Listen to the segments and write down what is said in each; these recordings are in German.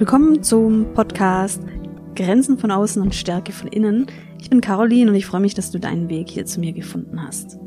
Willkommen zum Podcast Grenzen von außen und Stärke von innen. Ich bin Caroline und ich freue mich, dass du deinen Weg hier zu mir gefunden hast.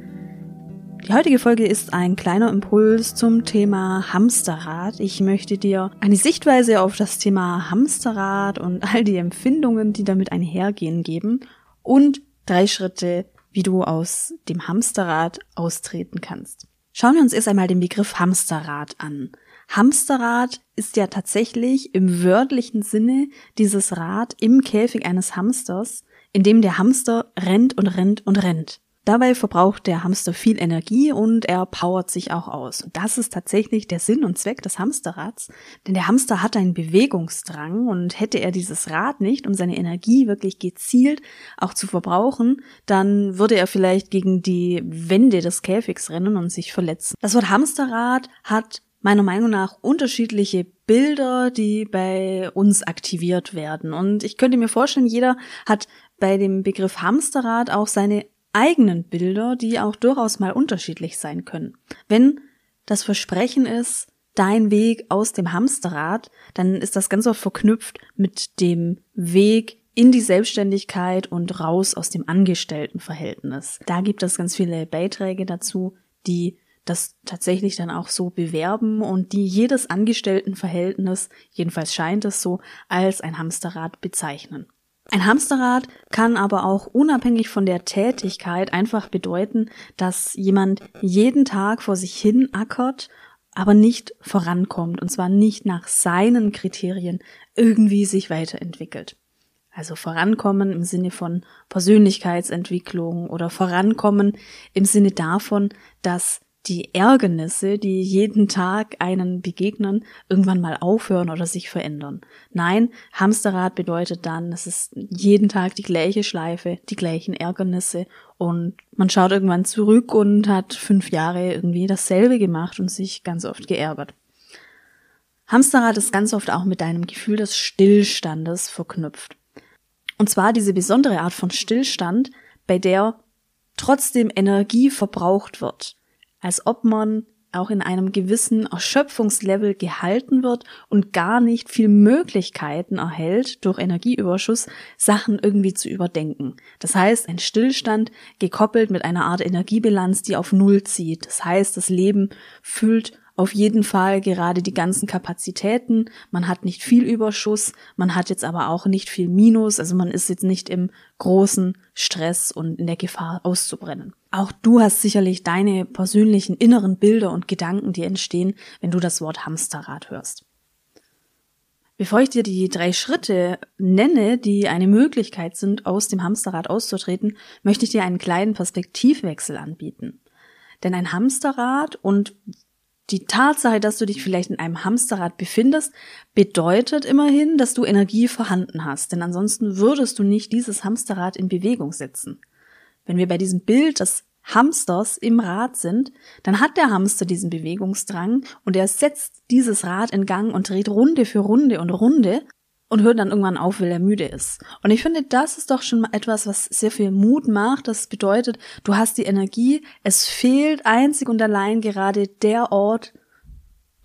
Die heutige Folge ist ein kleiner Impuls zum Thema Hamsterrad. Ich möchte dir eine Sichtweise auf das Thema Hamsterrad und all die Empfindungen, die damit einhergehen, geben und drei Schritte, wie du aus dem Hamsterrad austreten kannst. Schauen wir uns erst einmal den Begriff Hamsterrad an. Hamsterrad ist ja tatsächlich im wörtlichen Sinne dieses Rad im Käfig eines Hamsters, in dem der Hamster rennt und rennt und rennt. Dabei verbraucht der Hamster viel Energie und er powert sich auch aus. Das ist tatsächlich der Sinn und Zweck des Hamsterrads, denn der Hamster hat einen Bewegungsdrang und hätte er dieses Rad nicht, um seine Energie wirklich gezielt auch zu verbrauchen, dann würde er vielleicht gegen die Wände des Käfigs rennen und sich verletzen. Das Wort Hamsterrad hat meiner Meinung nach unterschiedliche Bilder, die bei uns aktiviert werden. Und ich könnte mir vorstellen, jeder hat bei dem Begriff Hamsterrad auch seine eigenen Bilder, die auch durchaus mal unterschiedlich sein können. Wenn das Versprechen ist, dein Weg aus dem Hamsterrad, dann ist das ganz oft verknüpft mit dem Weg in die Selbstständigkeit und raus aus dem Angestelltenverhältnis. Da gibt es ganz viele Beiträge dazu, die das tatsächlich dann auch so bewerben und die jedes Angestelltenverhältnis, jedenfalls scheint es so, als ein Hamsterrad bezeichnen. Ein Hamsterrad kann aber auch unabhängig von der Tätigkeit einfach bedeuten, dass jemand jeden Tag vor sich hin ackert, aber nicht vorankommt und zwar nicht nach seinen Kriterien irgendwie sich weiterentwickelt. Also vorankommen im Sinne von Persönlichkeitsentwicklung oder vorankommen im Sinne davon, dass die Ärgernisse, die jeden Tag einen begegnen, irgendwann mal aufhören oder sich verändern. Nein, Hamsterrad bedeutet dann, es ist jeden Tag die gleiche Schleife, die gleichen Ärgernisse und man schaut irgendwann zurück und hat fünf Jahre irgendwie dasselbe gemacht und sich ganz oft geärgert. Hamsterrad ist ganz oft auch mit einem Gefühl des Stillstandes verknüpft. Und zwar diese besondere Art von Stillstand, bei der trotzdem Energie verbraucht wird als ob man auch in einem gewissen Erschöpfungslevel gehalten wird und gar nicht viel Möglichkeiten erhält, durch Energieüberschuss Sachen irgendwie zu überdenken. Das heißt, ein Stillstand gekoppelt mit einer Art Energiebilanz, die auf Null zieht. Das heißt, das Leben füllt auf jeden Fall gerade die ganzen Kapazitäten. Man hat nicht viel Überschuss, man hat jetzt aber auch nicht viel Minus, also man ist jetzt nicht im großen Stress und in der Gefahr auszubrennen. Auch du hast sicherlich deine persönlichen inneren Bilder und Gedanken, die entstehen, wenn du das Wort Hamsterrad hörst. Bevor ich dir die drei Schritte nenne, die eine Möglichkeit sind, aus dem Hamsterrad auszutreten, möchte ich dir einen kleinen Perspektivwechsel anbieten. Denn ein Hamsterrad und die Tatsache, dass du dich vielleicht in einem Hamsterrad befindest, bedeutet immerhin, dass du Energie vorhanden hast, denn ansonsten würdest du nicht dieses Hamsterrad in Bewegung setzen. Wenn wir bei diesem Bild des Hamsters im Rad sind, dann hat der Hamster diesen Bewegungsdrang und er setzt dieses Rad in Gang und dreht Runde für Runde und Runde und hört dann irgendwann auf, weil er müde ist. Und ich finde, das ist doch schon etwas, was sehr viel Mut macht. Das bedeutet, du hast die Energie, es fehlt einzig und allein gerade der Ort,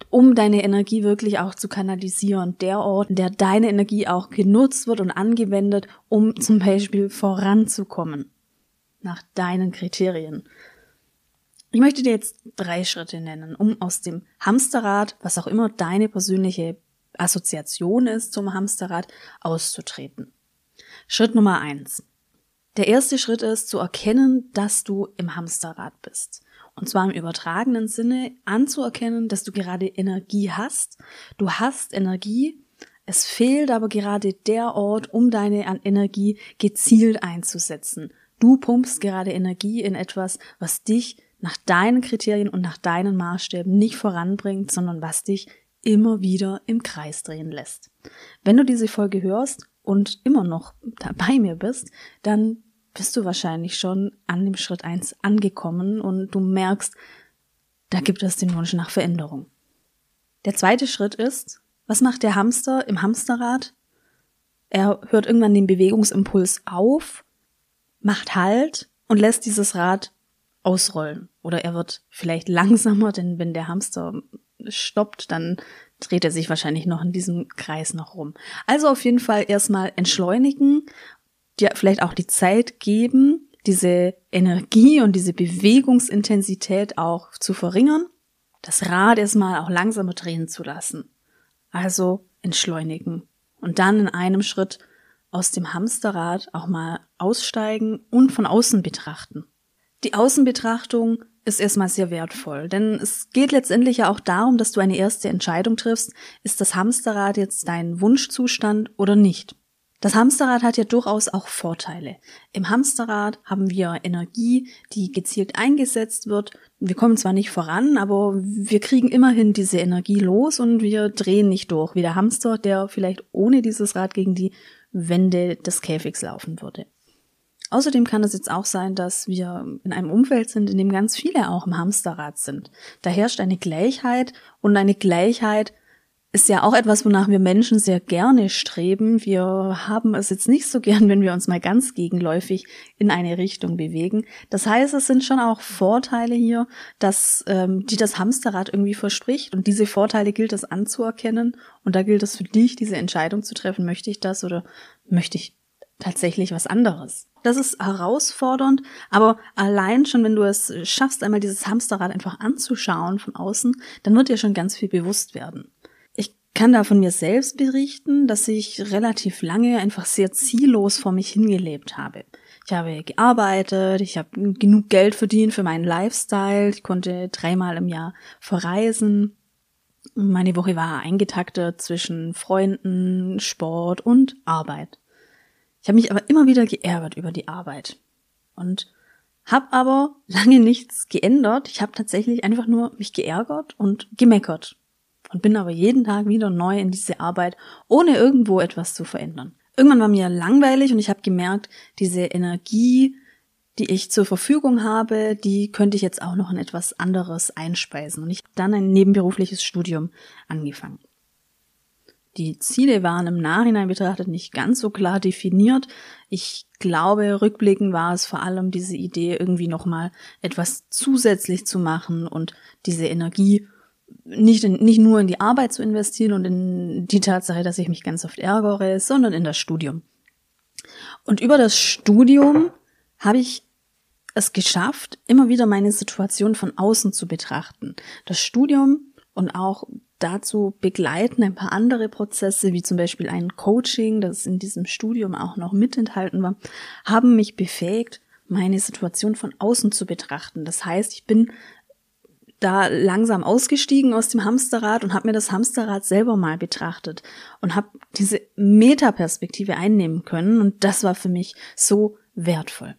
um deine Energie wirklich auch zu kanalisieren. Der Ort, der deine Energie auch genutzt wird und angewendet, um zum Beispiel voranzukommen. Nach deinen Kriterien. Ich möchte dir jetzt drei Schritte nennen, um aus dem Hamsterrad, was auch immer deine persönliche Assoziation ist zum Hamsterrad, auszutreten. Schritt Nummer eins. Der erste Schritt ist zu erkennen, dass du im Hamsterrad bist. Und zwar im übertragenen Sinne anzuerkennen, dass du gerade Energie hast. Du hast Energie. Es fehlt aber gerade der Ort, um deine Energie gezielt einzusetzen. Du pumpst gerade Energie in etwas, was dich nach deinen Kriterien und nach deinen Maßstäben nicht voranbringt, sondern was dich immer wieder im Kreis drehen lässt. Wenn du diese Folge hörst und immer noch bei mir bist, dann bist du wahrscheinlich schon an dem Schritt eins angekommen und du merkst, da gibt es den Wunsch nach Veränderung. Der zweite Schritt ist, was macht der Hamster im Hamsterrad? Er hört irgendwann den Bewegungsimpuls auf, macht Halt und lässt dieses Rad ausrollen. Oder er wird vielleicht langsamer, denn wenn der Hamster stoppt, dann dreht er sich wahrscheinlich noch in diesem Kreis noch rum. Also auf jeden Fall erstmal entschleunigen, dir vielleicht auch die Zeit geben, diese Energie und diese Bewegungsintensität auch zu verringern, das Rad erstmal auch langsamer drehen zu lassen. Also entschleunigen und dann in einem Schritt aus dem Hamsterrad auch mal aussteigen und von außen betrachten. Die Außenbetrachtung ist erstmal sehr wertvoll, denn es geht letztendlich ja auch darum, dass du eine erste Entscheidung triffst, ist das Hamsterrad jetzt dein Wunschzustand oder nicht. Das Hamsterrad hat ja durchaus auch Vorteile. Im Hamsterrad haben wir Energie, die gezielt eingesetzt wird. Wir kommen zwar nicht voran, aber wir kriegen immerhin diese Energie los und wir drehen nicht durch, wie der Hamster, der vielleicht ohne dieses Rad gegen die Wände des Käfigs laufen würde. Außerdem kann es jetzt auch sein, dass wir in einem Umfeld sind, in dem ganz viele auch im Hamsterrad sind. Da herrscht eine Gleichheit und eine Gleichheit ist ja auch etwas, wonach wir Menschen sehr gerne streben. Wir haben es jetzt nicht so gern, wenn wir uns mal ganz gegenläufig in eine Richtung bewegen. Das heißt, es sind schon auch Vorteile hier, dass ähm, die das Hamsterrad irgendwie verspricht. Und diese Vorteile gilt es anzuerkennen. Und da gilt es für dich, diese Entscheidung zu treffen, möchte ich das oder möchte ich tatsächlich was anderes. Das ist herausfordernd, aber allein schon, wenn du es schaffst, einmal dieses Hamsterrad einfach anzuschauen von außen, dann wird dir schon ganz viel bewusst werden. Ich kann da von mir selbst berichten, dass ich relativ lange einfach sehr ziellos vor mich hingelebt habe. Ich habe gearbeitet, ich habe genug Geld verdient für meinen Lifestyle, ich konnte dreimal im Jahr verreisen. Meine Woche war eingetaktet zwischen Freunden, Sport und Arbeit. Ich habe mich aber immer wieder geärgert über die Arbeit und habe aber lange nichts geändert. Ich habe tatsächlich einfach nur mich geärgert und gemeckert und bin aber jeden Tag wieder neu in diese Arbeit, ohne irgendwo etwas zu verändern. Irgendwann war mir langweilig und ich habe gemerkt, diese Energie, die ich zur Verfügung habe, die könnte ich jetzt auch noch in etwas anderes einspeisen. Und ich habe dann ein nebenberufliches Studium angefangen. Die Ziele waren im Nachhinein betrachtet nicht ganz so klar definiert. Ich glaube, rückblickend war es vor allem diese Idee, irgendwie nochmal etwas zusätzlich zu machen und diese Energie nicht, in, nicht nur in die Arbeit zu investieren und in die Tatsache, dass ich mich ganz oft ärgere, sondern in das Studium. Und über das Studium habe ich es geschafft, immer wieder meine Situation von außen zu betrachten. Das Studium und auch dazu begleiten ein paar andere Prozesse, wie zum Beispiel ein Coaching, das in diesem Studium auch noch mit enthalten war, haben mich befähigt, meine Situation von außen zu betrachten. Das heißt, ich bin da langsam ausgestiegen aus dem Hamsterrad und habe mir das Hamsterrad selber mal betrachtet und habe diese Metaperspektive einnehmen können und das war für mich so wertvoll.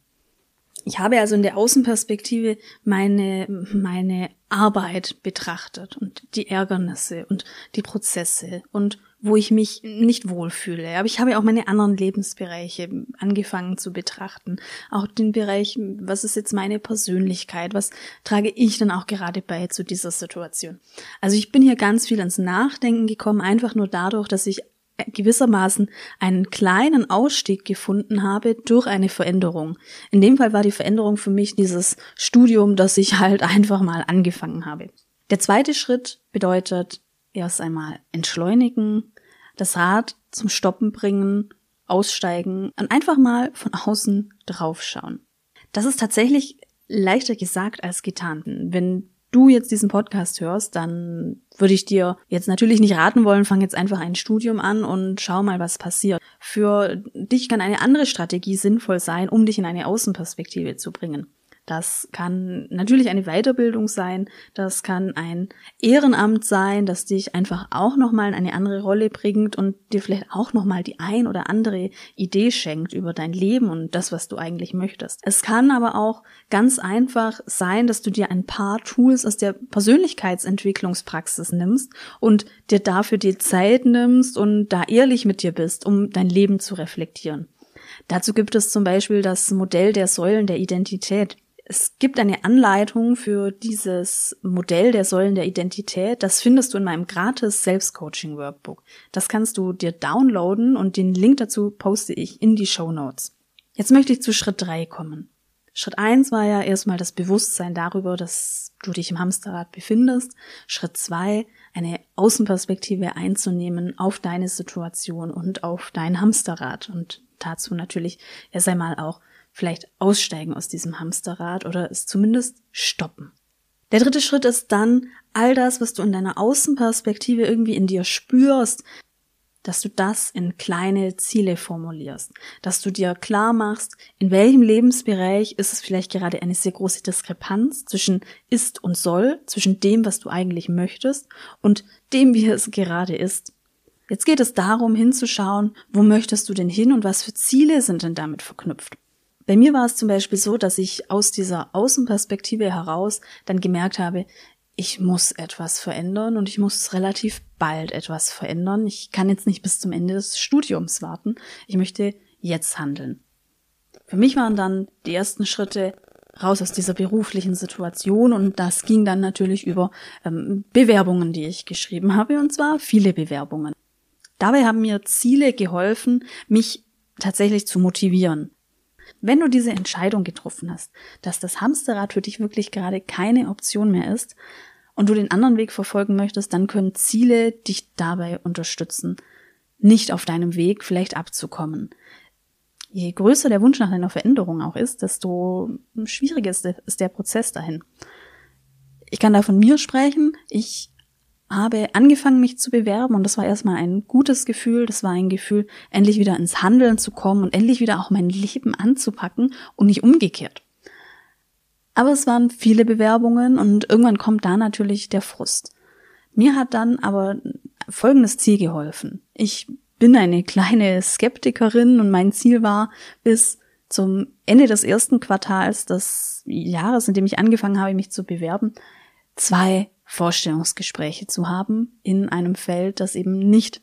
Ich habe also in der Außenperspektive meine, meine Arbeit betrachtet und die Ärgernisse und die Prozesse und wo ich mich nicht wohlfühle. Aber ich habe auch meine anderen Lebensbereiche angefangen zu betrachten. Auch den Bereich, was ist jetzt meine Persönlichkeit? Was trage ich dann auch gerade bei zu dieser Situation? Also ich bin hier ganz viel ins Nachdenken gekommen, einfach nur dadurch, dass ich gewissermaßen einen kleinen Ausstieg gefunden habe durch eine Veränderung. In dem Fall war die Veränderung für mich dieses Studium, das ich halt einfach mal angefangen habe. Der zweite Schritt bedeutet erst einmal entschleunigen, das Rad zum Stoppen bringen, aussteigen und einfach mal von außen draufschauen. Das ist tatsächlich leichter gesagt als getan. Wenn du jetzt diesen Podcast hörst, dann würde ich dir jetzt natürlich nicht raten wollen, fang jetzt einfach ein Studium an und schau mal, was passiert. Für dich kann eine andere Strategie sinnvoll sein, um dich in eine Außenperspektive zu bringen. Das kann natürlich eine Weiterbildung sein, das kann ein Ehrenamt sein, das dich einfach auch nochmal in eine andere Rolle bringt und dir vielleicht auch nochmal die ein oder andere Idee schenkt über dein Leben und das, was du eigentlich möchtest. Es kann aber auch ganz einfach sein, dass du dir ein paar Tools aus der Persönlichkeitsentwicklungspraxis nimmst und dir dafür die Zeit nimmst und da ehrlich mit dir bist, um dein Leben zu reflektieren. Dazu gibt es zum Beispiel das Modell der Säulen der Identität. Es gibt eine Anleitung für dieses Modell der Säulen der Identität. Das findest du in meinem gratis Selbstcoaching Workbook. Das kannst du dir downloaden und den Link dazu poste ich in die Show Notes. Jetzt möchte ich zu Schritt drei kommen. Schritt eins war ja erstmal das Bewusstsein darüber, dass du dich im Hamsterrad befindest. Schritt zwei, eine Außenperspektive einzunehmen auf deine Situation und auf dein Hamsterrad und dazu natürlich erst einmal auch vielleicht aussteigen aus diesem Hamsterrad oder es zumindest stoppen. Der dritte Schritt ist dann all das, was du in deiner Außenperspektive irgendwie in dir spürst, dass du das in kleine Ziele formulierst, dass du dir klar machst, in welchem Lebensbereich ist es vielleicht gerade eine sehr große Diskrepanz zwischen ist und soll, zwischen dem, was du eigentlich möchtest und dem, wie es gerade ist. Jetzt geht es darum, hinzuschauen, wo möchtest du denn hin und was für Ziele sind denn damit verknüpft. Bei mir war es zum Beispiel so, dass ich aus dieser Außenperspektive heraus dann gemerkt habe, ich muss etwas verändern und ich muss relativ bald etwas verändern. Ich kann jetzt nicht bis zum Ende des Studiums warten. Ich möchte jetzt handeln. Für mich waren dann die ersten Schritte raus aus dieser beruflichen Situation und das ging dann natürlich über ähm, Bewerbungen, die ich geschrieben habe und zwar viele Bewerbungen. Dabei haben mir Ziele geholfen, mich tatsächlich zu motivieren. Wenn du diese Entscheidung getroffen hast, dass das Hamsterrad für dich wirklich gerade keine Option mehr ist, und du den anderen Weg verfolgen möchtest, dann können Ziele dich dabei unterstützen, nicht auf deinem Weg vielleicht abzukommen. Je größer der Wunsch nach einer Veränderung auch ist, desto schwieriger ist der Prozess dahin. Ich kann da von mir sprechen. Ich habe angefangen, mich zu bewerben und das war erstmal ein gutes Gefühl. Das war ein Gefühl, endlich wieder ins Handeln zu kommen und endlich wieder auch mein Leben anzupacken und nicht umgekehrt. Aber es waren viele Bewerbungen und irgendwann kommt da natürlich der Frust. Mir hat dann aber folgendes Ziel geholfen. Ich bin eine kleine Skeptikerin und mein Ziel war, bis zum Ende des ersten Quartals des Jahres, in dem ich angefangen habe, mich zu bewerben, zwei Vorstellungsgespräche zu haben in einem Feld, das eben nicht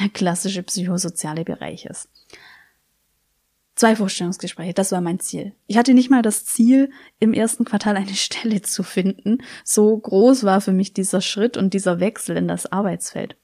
der klassische psychosoziale Bereich ist. Zwei Vorstellungsgespräche, das war mein Ziel. Ich hatte nicht mal das Ziel, im ersten Quartal eine Stelle zu finden. So groß war für mich dieser Schritt und dieser Wechsel in das Arbeitsfeld.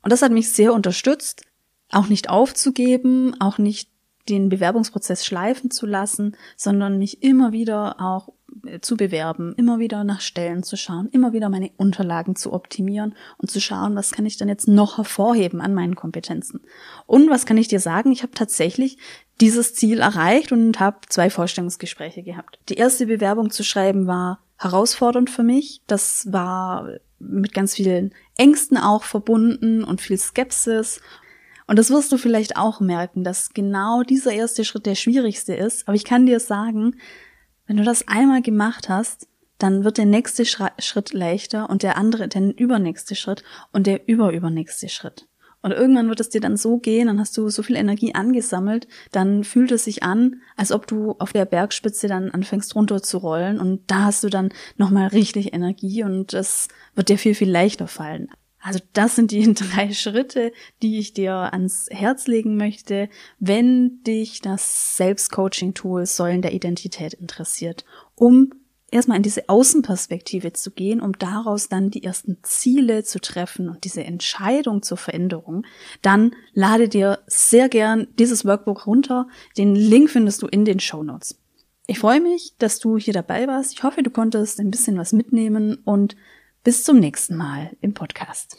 Und das hat mich sehr unterstützt, auch nicht aufzugeben, auch nicht den Bewerbungsprozess schleifen zu lassen, sondern mich immer wieder auch zu bewerben, immer wieder nach Stellen zu schauen, immer wieder meine Unterlagen zu optimieren und zu schauen, was kann ich dann jetzt noch hervorheben an meinen Kompetenzen. Und was kann ich dir sagen? Ich habe tatsächlich dieses Ziel erreicht und habe zwei Vorstellungsgespräche gehabt. Die erste Bewerbung zu schreiben war herausfordernd für mich. Das war mit ganz vielen Ängsten auch verbunden und viel Skepsis. Und das wirst du vielleicht auch merken, dass genau dieser erste Schritt der schwierigste ist. Aber ich kann dir sagen, wenn du das einmal gemacht hast, dann wird der nächste Schritt leichter und der andere, der übernächste Schritt und der überübernächste Schritt. Und irgendwann wird es dir dann so gehen, dann hast du so viel Energie angesammelt, dann fühlt es sich an, als ob du auf der Bergspitze dann anfängst runterzurollen und da hast du dann nochmal richtig Energie und es wird dir viel, viel leichter fallen. Also das sind die drei Schritte, die ich dir ans Herz legen möchte, wenn dich das Selbstcoaching-Tool Säulen der Identität interessiert, um erstmal in diese Außenperspektive zu gehen, um daraus dann die ersten Ziele zu treffen und diese Entscheidung zur Veränderung, dann lade dir sehr gern dieses Workbook runter. Den Link findest du in den Show Notes. Ich freue mich, dass du hier dabei warst. Ich hoffe, du konntest ein bisschen was mitnehmen und bis zum nächsten Mal im Podcast.